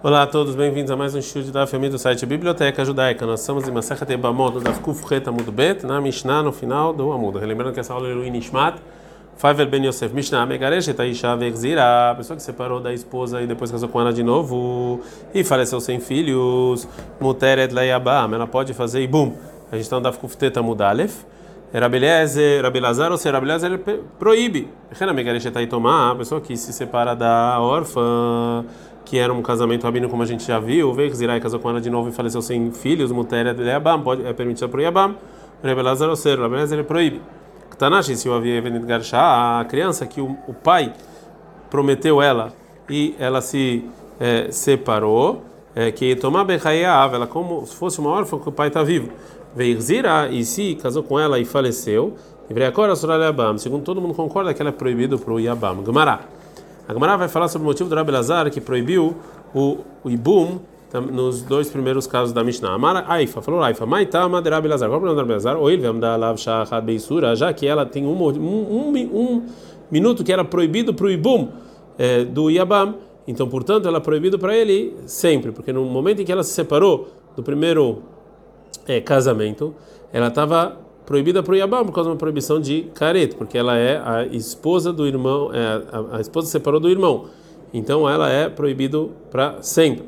Olá a todos, bem-vindos a mais um show da família do site Biblioteca Judaica. Nós estamos em Masechet Ebamot, do Daf Kuf Bet, na Mishnah, no final do Amud. Lembrando que essa aula é o Inishmat, Faivel Ben Yosef Mishnah, Megaresh, Etaisha Verzira, a pessoa que separou da esposa e depois casou com ela de novo e faleceu sem filhos, Muteret Layabam, ela pode fazer Ibum. A gente está no Daf Kuf Het Amud Aleph. Rabelezer, Rabelazar, ou seja, Rabelezer proíbe. Rena Megaresh Etaitomá, a pessoa que se separa da órfã que era um casamento rabino, como a gente já viu, veio Zirai casou com ela de novo e faleceu sem filhos, Mutéria de Leabam, pode, é permitido para o Yabam, Rebelazar ou ser, Rebelazar proíbe. Tanashi, se o havia vendido Garchá, a criança que o, o, pai prometeu ela e ela se é, separou, é, que tomar Bechayav, ela como se fosse uma órfã que o pai está vivo. Veio Zira e se casou com ela e faleceu, segundo todo mundo concorda que ela é proibido para o Yabam. Gumará. A Gemara vai falar sobre o motivo do Rabi Lazar que proibiu o, o Ibum nos dois primeiros casos da Mishnah. Amara Aifa, falou Aifa, Maitama de Rabi Lazar. Qual é o problema do Rabi Lazar? Ou ele vai dar Lav já que ela tem um, um, um, um minuto que era proibido para o Ibum é, do Yabam. Então, portanto, ela é proibido para ele sempre, porque no momento em que ela se separou do primeiro é, casamento, ela estava proibida para o Yabam por causa de uma proibição de careto, porque ela é a esposa do irmão, é, a, a, esposa separou do irmão, então ela é proibido para sempre.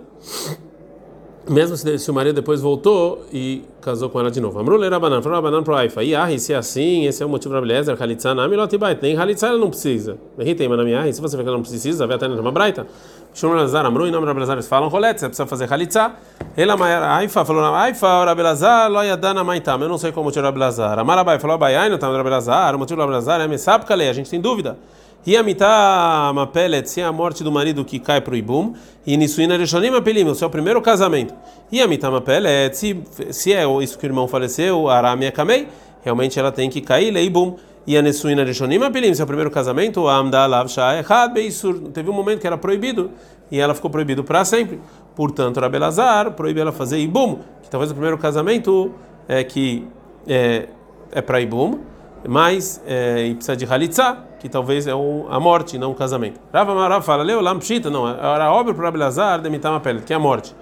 Mesmo se, o marido depois voltou e casou com ela de novo. Amrulei Rabanan, falou Rabanan pro Aifa. E ah, se é assim, esse é o motivo para Abelhezer, Halitza na Milotibait. Nem Halitza ela não precisa. Berritei, Manamiah, se você vê que ela não precisa, vai até na Braita. Shimon Lazar, Amru, em nome Rabelazar, eles falam Rolet, você precisa fazer Halitza. Ela, Aifa, falou Aifa, Rabelazar, Loyadana Maitam. Eu não sei qual o motivo do Rabelazar. Amarabai falou Abai, não está no Rabelazar. O motivo do Rabelazar é Mesapkale, a gente tem dúvida. E a mitá mapelet, se é a morte do marido que cai para o ibum, e nisuina reshonim apelim, o seu primeiro casamento. E a mitá mapelet, se, se é isso que o irmão faleceu, aramia kamei, realmente ela tem que cair, leibum. E a nisuina reshonim apelim, seu primeiro casamento, amda lav sha'echad beisur, teve um momento que era proibido, e ela ficou proibido para sempre. Portanto, Rabelazar proíbe ela fazer ibum, que talvez o primeiro casamento é que é, é para ibum, mas é, e precisa de halitzah, que talvez é a morte, não um casamento. Rava Marav fala, leu lampshita, não, era óbvio para Abelazar demitar uma pele, que é a morte.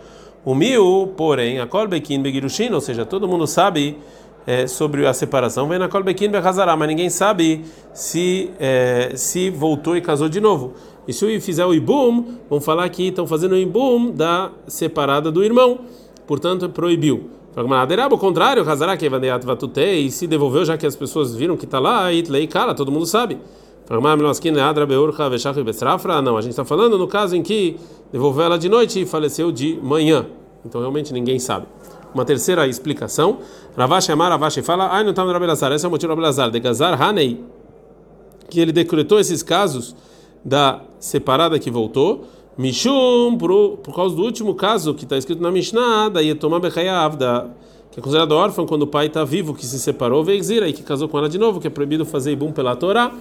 O mil, porém, a kolbekin begirushin, ou seja, todo mundo sabe é, sobre a separação, vem na kolbekin behazará, mas ninguém sabe se é, se voltou e casou de novo. E se fizer o ibum, vão falar que estão fazendo o ibum da separada do irmão, portanto proibiu. O contrário, e se devolveu já que as pessoas viram que está lá, e cara, todo mundo sabe. Não, a gente está falando no caso em que devolveu ela de noite e faleceu de manhã. Então realmente ninguém sabe. Uma terceira explicação. Ravashi Amar Ravashi fala: Ai, não está no Rabelazar. Esse é o motivo do Rabelazar. De Gazar Hanei, que ele decretou esses casos da separada que voltou. Mishum, por, por causa do último caso que está escrito na Mishnah, da Yetomah Bechayav, que é considerado órfão quando o pai está vivo, que se separou, Veizira, e que casou com ela de novo, que é proibido fazer Ibum pela Torá.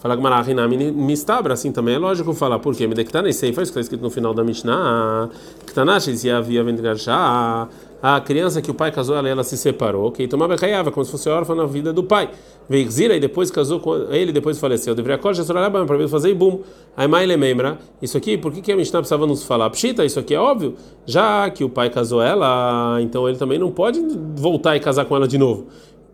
Fala Gmarah Mistabra, assim também é lógico falar, por quê? Medektanei Seifa, isso que está escrito no final da Mishnah, Ktanash, havia Vendrashah, a criança que o pai casou, ela, ela se separou, que tomava caiava, como se fosse órfã na vida do pai. Veizira e depois casou com ele, depois faleceu. Deveria correr para fazer ibum. Aí mais lembra, isso aqui, por que, que a Mishnah precisava nos falar? Pshita, isso aqui é óbvio, já que o pai casou ela, então ele também não pode voltar e casar com ela de novo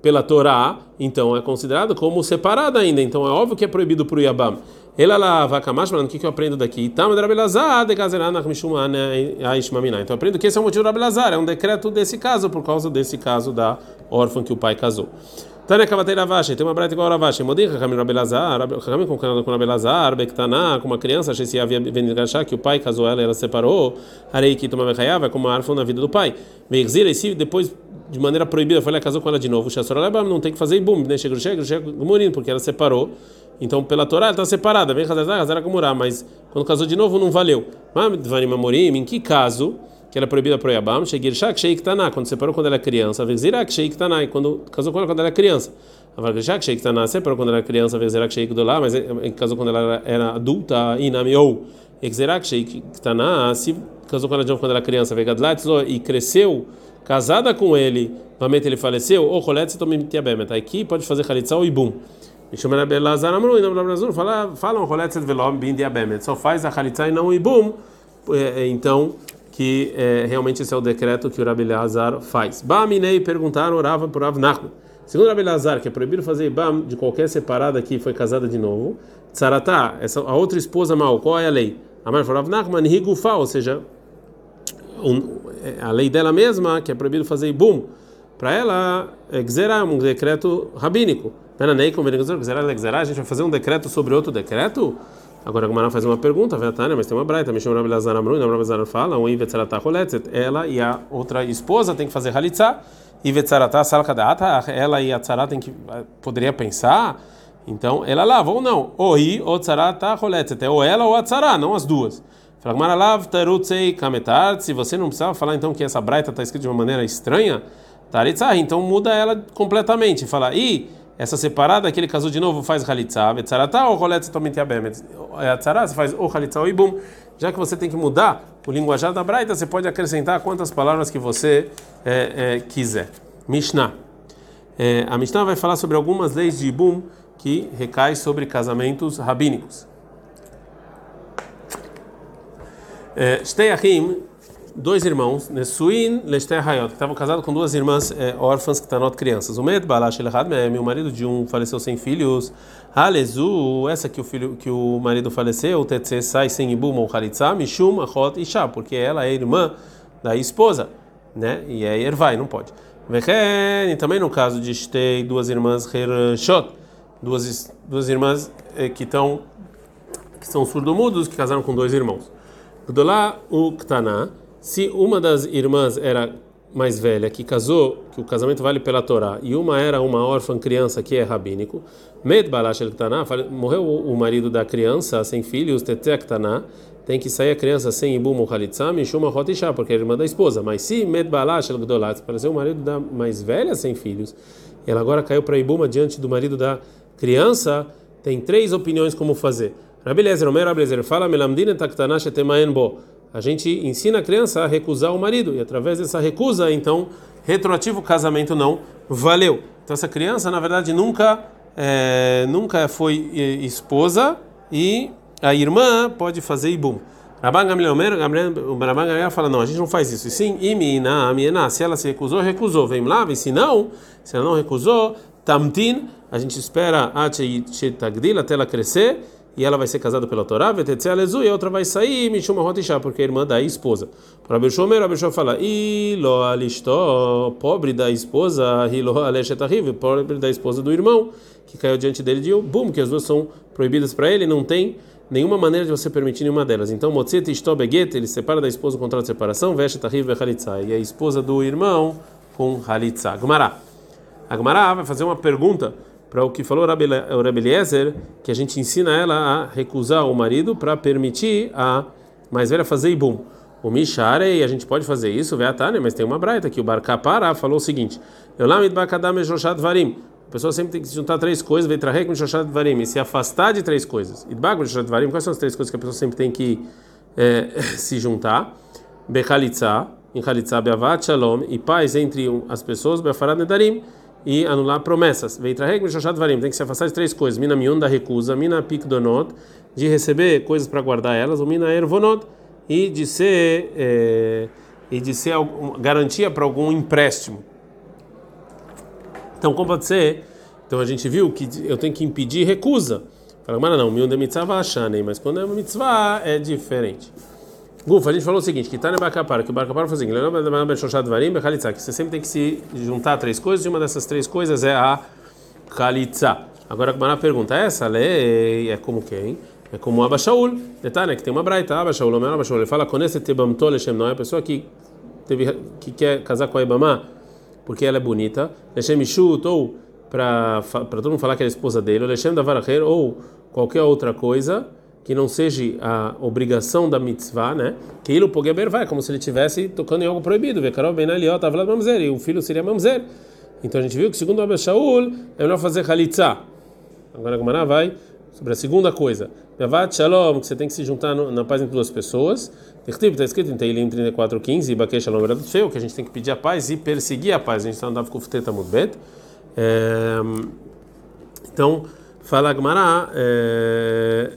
pela Torá, então é considerado como separado ainda. Então é óbvio que é proibido para o Yabam. Ela lá vakamash, o que que eu aprendo daqui? Tama de Rabelazar, de Gazeranach Mishumana Aishmamina. Então eu aprendo que esse é o motivo do Rabelazar, é um decreto desse caso, por causa desse caso da órfã que o pai casou. Tânia Kavatei Ravashi, tem uma breta igual a Ravashi. Modin Rahamim Rabelazar, Rahamim com com Rabelazar, Bektaná, com uma criança, achei se havia venido achar que o pai casou ela e ela separou. Arei que toma Bechayava, como uma árvore na vida do pai. Veizira, e se depois de maneira proibida foi lá casou com ela de novo, o não tem que fazer ibum, né? Chega, chega, morindo, porque ela separou. Então, pela Torá, ela está separada. Vem Hazara Kumurá, mas quando casou de novo, não valeu. Em que caso que era proibida para o Yabam? Shegir Shak Sheik Taná, quando separou quando ela era criança. Vezirak Sheik Taná, quando casou com ela quando ela era criança. Avargashak Sheik Taná, separou quando ela era criança. Vezirak Sheik Dolá, mas casou quando ela era adulta. Inamiou. Exerak Sheik Taná, se casou com ela de novo quando ela era criança. Vegadlat e cresceu casada com ele, realmente ele faleceu, ou Rolet Tá aqui pode fazer Khalitza ou Ibum. Falam Rolet Velom Bin Diabemet, só faz a Khalitza e não Ibum, então que é, realmente esse é o decreto que o Rabi Leazar faz. Baminei perguntaram, orava por Rav Nachman. Segundo Rabi Leazar, que é proibido fazer Ibam de qualquer separada que foi casada de novo, Tsaratá, essa, a outra esposa mal, qual é a lei? Amar for Rav Nachman, Higufa, ou seja, um, a lei dela mesma, que é proibido fazer Ibum, para ela, é um decreto rabínico. A gente vai fazer um decreto sobre outro decreto? Agora a Gumara faz uma pergunta, Tânia, mas tem uma braita, me Rabi Lazar Amru, Rabi fala, um Ivetzaratá Choletzet, ela e a outra esposa tem que fazer Halitzá, Ivetzaratá Salkadata, ela e a Tzara tem que, poderia pensar, então ela lava ou não, ou I, ou Tzaratá Choletzet, é ou ela ou a Tzara, não as duas. Fragmara lav tarutzei kametart, se você não precisava falar então que essa braita está escrita de uma maneira estranha, Taritzah, então muda ela completamente, fala, e essa separada que ele casou de novo faz halitzah, betzaratá ou roletz totalmente abemet. É a tzara, você faz ou halitzah ou ibum. Já que você tem que mudar o linguajar da braita, você pode acrescentar quantas palavras que você é, é, quiser. Mishnah. É, a Mishnah vai falar sobre algumas leis de ibum que recai sobre casamentos rabínicos. Shteiachim dois irmãos, Nesuin Lester Hayot, que estavam casados com duas irmãs é, órfãs que estão crianças. O Med Balash Elhad meu marido de um faleceu sem filhos. Halezu, essa que o filho que o marido faleceu, o Tetse sai sem Ibum ou Halitza, Mishum Achot Isha, porque ela é irmã da esposa, né? E é Ervai, não pode. E também no caso de ter duas irmãs Hershot, duas duas irmãs é, que estão que são surdo-mudos que casaram com dois irmãos. Gdolá o Ktana se uma das irmãs era mais velha, que casou, que o casamento vale pela Torá, e uma era uma órfã criança que é rabínico, Med morreu o marido da criança sem filhos, Tetek tem que sair a criança sem Ibum ou Khalitza, Mishuma Hotisha, porque é irmã da esposa. Mas se Med Balash apareceu o marido da mais velha sem filhos, e ela agora caiu para Ibuma diante do marido da criança, tem três opiniões como fazer. Rabi Lezer, Omer Rabi Lezer, fala, Melamdina Taktana Shetemaen Bo a gente ensina a criança a recusar o marido e através dessa recusa, então, retroativo casamento não valeu. Então essa criança, na verdade, nunca é, nunca foi esposa e a irmã pode fazer ibum. Rabban Gamliel, fala não, a gente não faz isso. E sim, imina, amiena, se ela se recusou, recusou. Vem lá, e se não, se ela não recusou, tamtin, a gente espera até ela crescer e ela vai ser casada pela Torá, e a outra vai sair, Mishuma Rotisha, porque é irmã da esposa. Para Abishomer, Abishom fala, Ilo alistó, pobre da esposa, Ilo aleshetahiv, pobre da esposa do irmão, que caiu diante dele de bum, que as duas são proibidas para ele, não tem nenhuma maneira de você permitir nenhuma delas. Então, Motzet Istó Beget, ele separa da esposa o contrato de separação, veste Tahiv Halitza, e a esposa do irmão com Halitza. Gmará. A Gmará vai fazer uma pergunta para o que falou o Rabi Eliezer, que a gente ensina ela a recusar o marido para permitir a mais velha fazer ibum. O Misharei, a gente pode fazer isso, Veatane, mas tem uma braita que o Barcapara falou o seguinte: Bakadam Eshoshat Varim. A pessoa sempre tem que se juntar três coisas, Veitrahek Meshoshat Varim, e se afastar de três coisas. Idbag Varim, quais são as três coisas que a pessoa sempre tem que é, se juntar? Bechalitza, em Beavat Shalom, e paz entre as pessoas, Befarad Nedarim e anular promessas. Veitraheg Mishoshat Varim, tem que se afastar de três coisas: Mina Mion da recusa, Mina Pikdonot, de receber coisas para guardar elas, ou Mina Ervonot, e de ser, é, e de ser garantia para algum empréstimo. Então, como pode ser? Então a gente viu que eu tenho que impedir recusa. Fala, mas não, Mion de mitzvah mas quando é uma mitzvah é diferente. Gufa, a gente falou o seguinte, que Tânia Bacapara, que o Bacapara foi o seguinte, que você sempre tem que se juntar três coisas, e uma dessas três coisas é a Khalitza. Agora, a pergunta, essa lei é como quem? É como o Abashaul, Tânia, que tem uma braita, Abashaul, o Abashaul, ele fala, conhece é a pessoa que, teve, que quer casar com a Ibama, porque ela é bonita, ou para todo mundo falar que é a esposa dele, Davaracher, ou qualquer outra coisa, que não seja a obrigação da mitzvah, né? Que ele pogueber vai, como se ele estivesse tocando em algo proibido. Vekarov ben Aliot tava mamzer e o filho seria mamzer. Então a gente viu que segundo o Abel Shaul é melhor fazer halitzah. Agora a Gemara vai sobre a segunda coisa. Yavat Shalom, que você tem que se juntar no, na paz entre duas pessoas. Está escrito em Teilim 34:15 e Bakei Shalom feio que a gente tem que pedir a paz e perseguir a paz. A gente está andando com o Futeta Mudbet. É, então, fala a Gemara. É,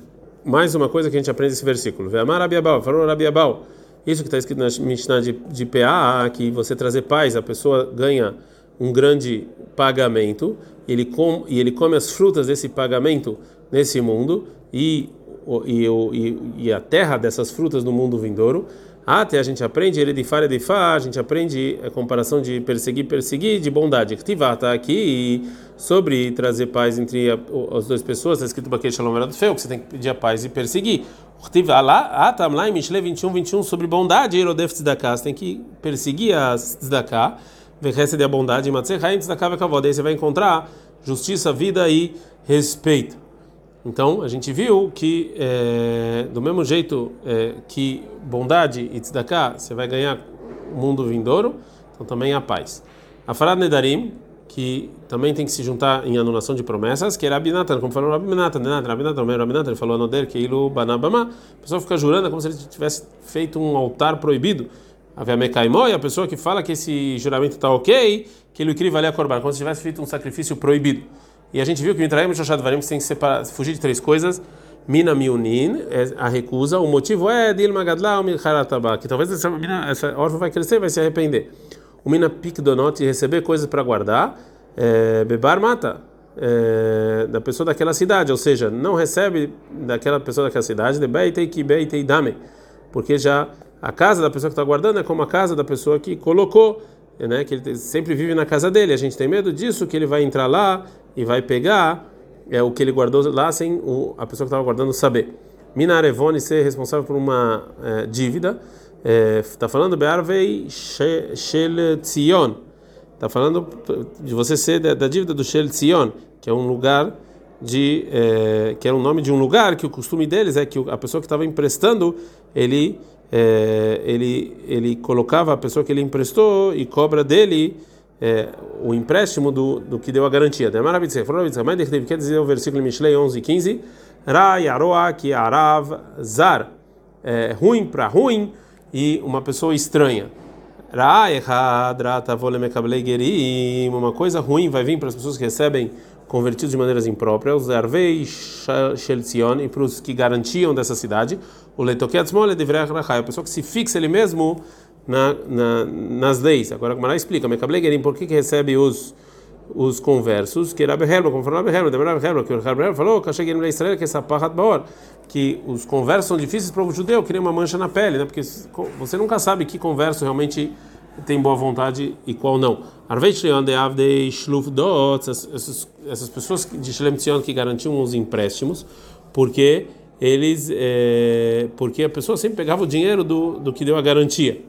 mais uma coisa que a gente aprende nesse versículo. Ve'amar Rabiabal, falou Rabiabal, Isso que está escrito na Mishnah de, de PA, que você trazer paz, a pessoa ganha um grande pagamento, ele com, e ele come as frutas desse pagamento nesse mundo, e, e, e, e a terra dessas frutas no mundo vindouro. Até a gente aprende ele de fara de fá, a gente aprende a comparação de perseguir, perseguir, de bondade. Ktivá está aqui sobre trazer paz entre as duas pessoas, está escrito aqui Shalom Verado Feu, que você tem que pedir a paz e perseguir. Ktivá lá, Atam lá em Mishle 21, 21, sobre bondade, Erodef Tzedakah, você tem que perseguir a Tzedakah, de a bondade, Matzechaim Tzedakah Vekavod, aí você vai encontrar justiça, vida e respeito. Então, a gente viu que, é, do mesmo jeito é, que bondade e tzedakah, você vai ganhar o mundo vindouro, então também a paz. A Farad Nedarim, que também tem que se juntar em anulação de promessas, que era Abinatan, como falou Rabinatan, Rabinatan, Rabinatan, ele falou Anoder, que ilu banabama, a pessoa fica jurando como se ele tivesse feito um altar proibido. Havia Mekaimó, e a pessoa que fala que esse juramento está ok, que ele incrível ali a corban, como se tivesse feito um sacrifício proibido. E a gente viu que o Mitraim e Shoshad Varim tem que separar, fugir de três coisas. Mina miunin, é a recusa. O motivo é Dilma Gadla ou que talvez essa, mina, essa órfã vai crescer vai se arrepender. O Mina Pikdonot, receber coisas para guardar. É, bebar mata. É, da pessoa daquela cidade, ou seja, não recebe daquela pessoa daquela cidade, de beitei dame, porque já a casa da pessoa que está guardando é como a casa da pessoa que colocou, né, que ele sempre vive na casa dele. A gente tem medo disso, que ele vai entrar lá e vai pegar é o que ele guardou lá sem o, a pessoa que estava guardando saber. Minarevone ser responsável por uma é, dívida. Está é, falando Bearvei Shel Tzion. Está falando de você ser da, da dívida do Shel Tzion, que é um lugar de é, que era o nome de um lugar que o costume deles é que a pessoa que estava emprestando ele é, ele ele colocava a pessoa que ele emprestou e cobra dele é, o empréstimo do, do que deu a garantia. Quer dizer o versículo Mishlei 11 e 15: Ra yaroa ki arav zar. É, ruim para ruim e uma pessoa estranha. Uma coisa ruim vai vir para as pessoas que recebem convertidos de maneiras impróprias, os Arvei Shelzion, e para os que garantiam dessa cidade, o Letoket Smole deveria a pessoa que se fixa ele mesmo na, na, nas leis. Agora a Gemara explica, Mekablegerim, por que, que recebe os os conversos, que Rabbi Herman, como falou Rabbi Herman, Rabbi Herman, que o Rabbi Herman falou, que cheguei no Israel, que essa parra baor, que os conversos são difíceis para o judeu, que nem uma mancha na pele, né? Porque você nunca sabe que converso realmente tem boa vontade e qual não. Essas, essas pessoas de Shlem Tzion que garantiam os empréstimos, porque eles, é, porque a pessoa sempre pegava o dinheiro do, do que deu a garantia.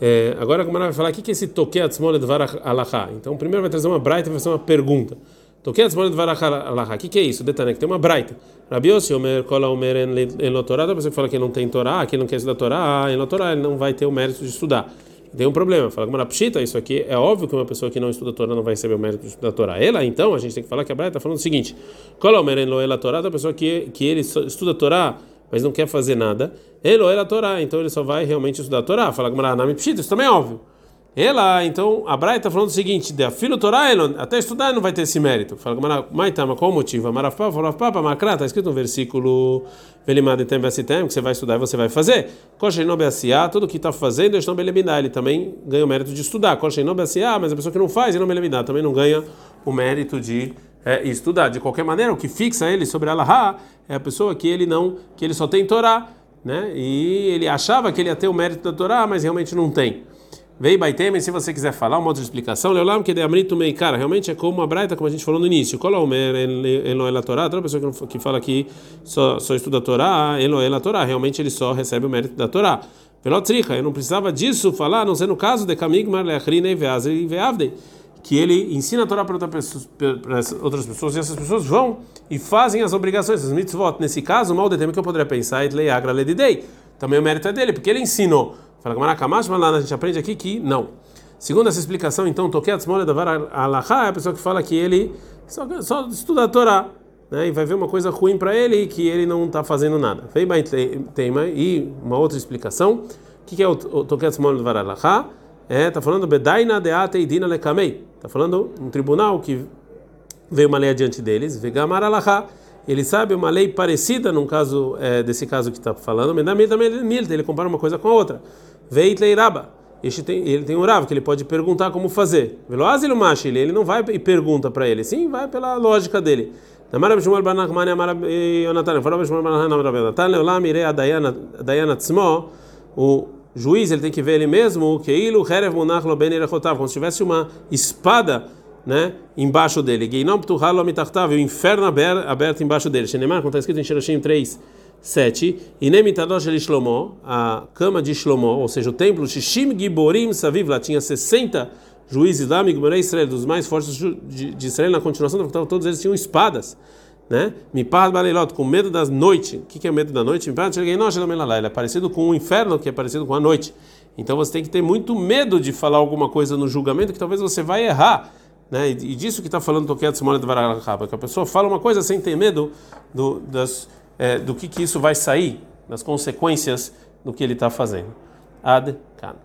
É, agora a Gemara vai falar o que é esse toque atzmole de varach alachá. Então, primeiro vai trazer uma braita e vai fazer uma pergunta. Toque atzmole de varach alachá. O que é isso? Detané, que tem uma braita. Rabi Yossi, Omer, Kola, Omer, en Lotorá, a pessoa fala que não tem Torá, que não quer estudar Torá, em Lotorá, ele não vai ter o mérito de estudar. Tem um problema. Fala que pshita, isso aqui é óbvio que uma pessoa que não estuda Torá não vai receber o mérito estudar Torá. Ela, então, a gente tem que falar que a braita está falando o seguinte: en Torá, a pessoa que, que ele estuda Torá, mas não quer fazer nada, ele era a Torá, então ele só vai realmente estudar a Torá. Fala Nami Pshita, isso também é óbvio. Ela, então, a Braita está falando o seguinte: da filho Torá, até estudar não vai ter esse mérito. Fala Maitama, qual o motivo? Marafá, Farafá, Macrá, está escrito no versículo Velimaditem Bessitem, que você vai estudar e você vai fazer. Kosheinom Beassiá, tudo que está fazendo, Estou Belemidá, ele também ganha o mérito de estudar. Kosheinom Beassiá, mas a pessoa que não faz, não Belemidá, também não ganha o mérito de é, estudar. De qualquer maneira, o que fixa ele sobre Allah é a pessoa que ele não, que ele só tem Torá, né? E ele achava que ele ia ter o mérito da Torá, mas realmente não tem. Vei Baitem, se você quiser falar uma outra explicação, Leolam que de Amrito Mei, cara, realmente é como a Braita, como a gente falou no início. Kolomer, Eloel Torá, toda pessoa que fala que só, só estuda a Torá, Eloel Torá, realmente ele só recebe o mérito da Torá. Velotricha, eu não precisava disso falar, não ser no caso de Kamigmar, Leachrine, Veazri e Veavdei que ele ensina a Torá para outras pessoas e essas pessoas vão e fazem as obrigações, as mitzvot. Nesse caso, mal determina que eu poderia pensar, também o mérito é dele, porque ele ensinou. Fala mas lá a gente aprende aqui que não. Segundo essa explicação, então, Toquet Mole Davar Alachá é a pessoa que fala que ele só, só estuda a Torá. Né, e vai ver uma coisa ruim para ele que ele não está fazendo nada. Vem tema e uma outra explicação. O que, que é o Toquet Mole Davar Alachá? É, tá falando Bedaina Deate Idina Lekamei. Tá falando um tribunal que veio uma lei adiante deles, Vegamar Alahá, ele sabe uma lei parecida num caso é, desse caso que está falando, ele compara uma coisa com a outra. Veitleiraba. Ele tem um Rav que ele pode perguntar como fazer. Veloazil Mashil, ele não vai e pergunta para ele, sim, vai pela lógica dele. O juiz ele tem que ver ele mesmo que como se tivesse uma espada né, embaixo dele. o inferno aberto embaixo dele. Shenemar, como está escrito em Shirashim 3, 7. E Nemitadosh de Shlomo, a cama de Shlomo, ou seja, o templo Shishim Giborim Saviv, lá tinha 60 juízes lá, Migborei Israel, dos mais fortes de Israel, na continuação, todos eles tinham espadas. Né? Mipad Balilot, com medo das noites. O que é medo da noite? Mipad Ele é parecido com o inferno, que é parecido com a noite. Então você tem que ter muito medo de falar alguma coisa no julgamento que talvez você vai errar. Né? E, disso que está falando Toquet Simone de Vararacaba, que a pessoa fala uma coisa sem ter medo do, das, é, do que, que isso vai sair, das consequências do que ele está fazendo. Ad Kan.